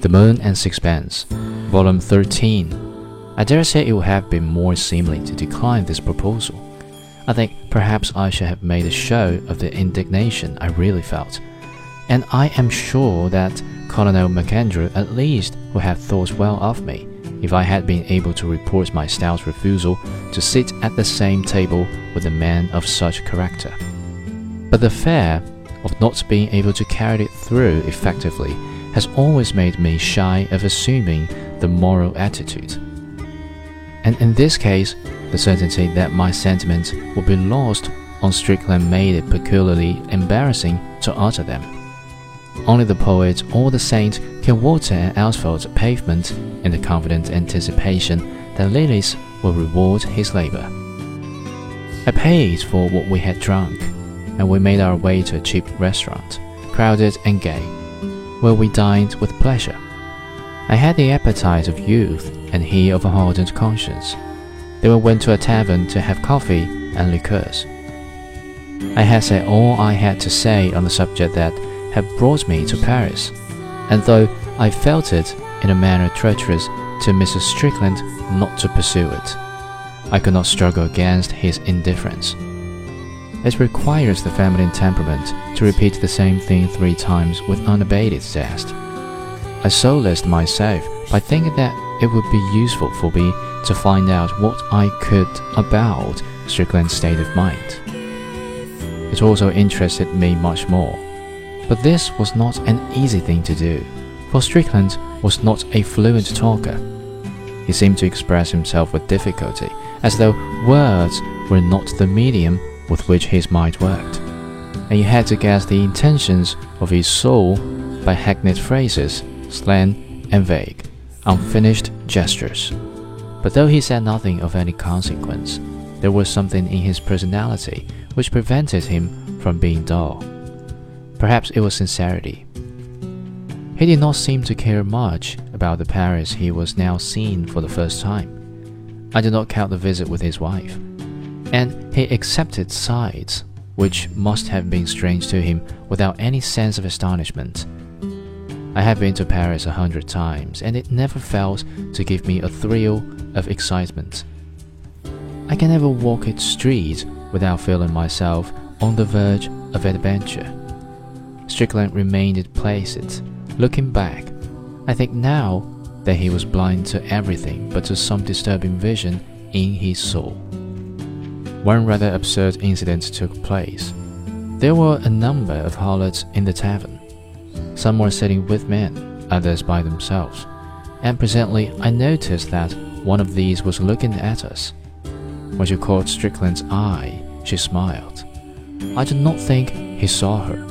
The Moon and Sixpence, Volume 13. I dare say it would have been more seemly to decline this proposal. I think perhaps I should have made a show of the indignation I really felt, and I am sure that Colonel MacAndrew at least would have thought well of me if I had been able to report my stout refusal to sit at the same table with a man of such character. But the fear of not being able to carry it through effectively has always made me shy of assuming the moral attitude. And in this case, the certainty that my sentiments would be lost on Strickland made it peculiarly embarrassing to utter them. Only the poet or the saint can water an asphalt pavement in the confident anticipation that lilies will reward his labor. I paid for what we had drunk, and we made our way to a cheap restaurant, crowded and gay where we dined with pleasure. I had the appetite of youth, and he of a hardened conscience. Then we went to a tavern to have coffee and liqueurs. I had said all I had to say on the subject that had brought me to Paris, and though I felt it in a manner treacherous to Mrs. Strickland not to pursue it, I could not struggle against his indifference. It requires the feminine temperament to repeat the same thing three times with unabated zest. I solaced myself by thinking that it would be useful for me to find out what I could about Strickland's state of mind. It also interested me much more. But this was not an easy thing to do, for Strickland was not a fluent talker. He seemed to express himself with difficulty, as though words were not the medium with which his mind worked, and you had to guess the intentions of his soul by hackneyed phrases, slang, and vague, unfinished gestures. But though he said nothing of any consequence, there was something in his personality which prevented him from being dull. Perhaps it was sincerity. He did not seem to care much about the Paris he was now seeing for the first time. I do not count the visit with his wife and he accepted sights which must have been strange to him without any sense of astonishment. I have been to Paris a hundred times, and it never fails to give me a thrill of excitement. I can never walk its streets without feeling myself on the verge of adventure. Strickland remained placid, looking back. I think now that he was blind to everything but to some disturbing vision in his soul one rather absurd incident took place. There were a number of harlots in the tavern. Some were sitting with men, others by themselves, and presently I noticed that one of these was looking at us. When she caught Strickland's eye, she smiled. I did not think he saw her.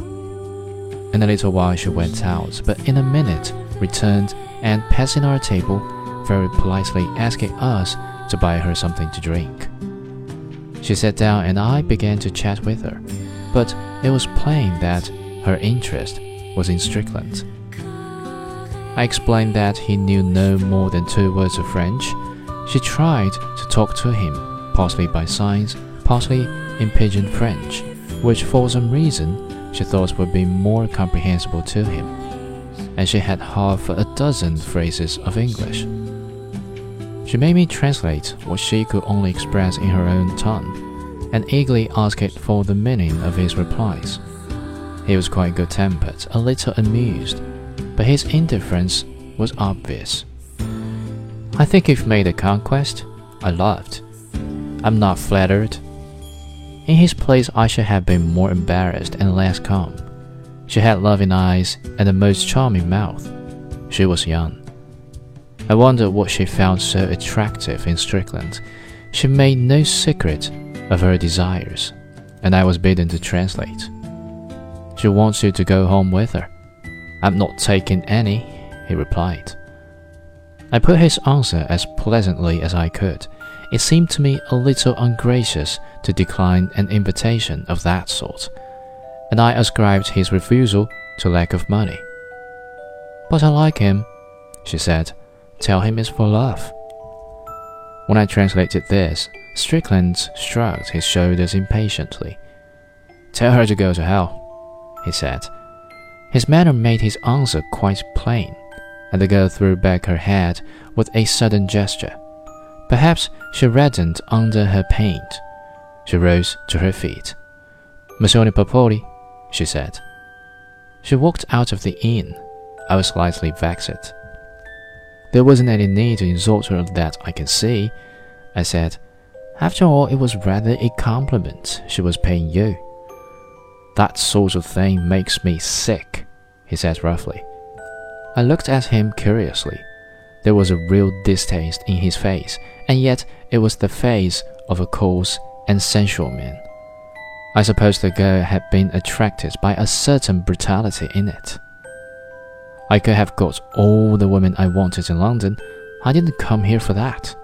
In a little while she went out, but in a minute returned and passing our table, very politely asking us to buy her something to drink. She sat down and I began to chat with her, but it was plain that her interest was in Strickland. I explained that he knew no more than two words of French. She tried to talk to him, partly by signs, partly in pidgin French, which for some reason she thought would be more comprehensible to him, and she had half a dozen phrases of English. She made me translate what she could only express in her own tongue, and eagerly asked for the meaning of his replies. He was quite good tempered, a little amused, but his indifference was obvious. I think you've made a conquest. I laughed. I'm not flattered. In his place, I should have been more embarrassed and less calm. She had loving eyes and a most charming mouth. She was young. I wondered what she found so attractive in Strickland. She made no secret of her desires, and I was bidden to translate. She wants you to go home with her. I'm not taking any, he replied. I put his answer as pleasantly as I could. It seemed to me a little ungracious to decline an invitation of that sort, and I ascribed his refusal to lack of money. But I like him, she said. Tell him it's for love. When I translated this, Strickland shrugged his shoulders impatiently. Tell her to go to hell, he said. His manner made his answer quite plain. and the girl threw back her head with a sudden gesture. Perhaps she reddened under her paint. She rose to her feet. Monsieur n'est pas poli, she said. She walked out of the inn. I was slightly vexed. There wasn't any need to insult her that I can see, I said. After all, it was rather a compliment she was paying you. That sort of thing makes me sick, he said roughly. I looked at him curiously. There was a real distaste in his face, and yet it was the face of a coarse and sensual man. I suppose the girl had been attracted by a certain brutality in it. I could have got all the women I wanted in London. I didn't come here for that.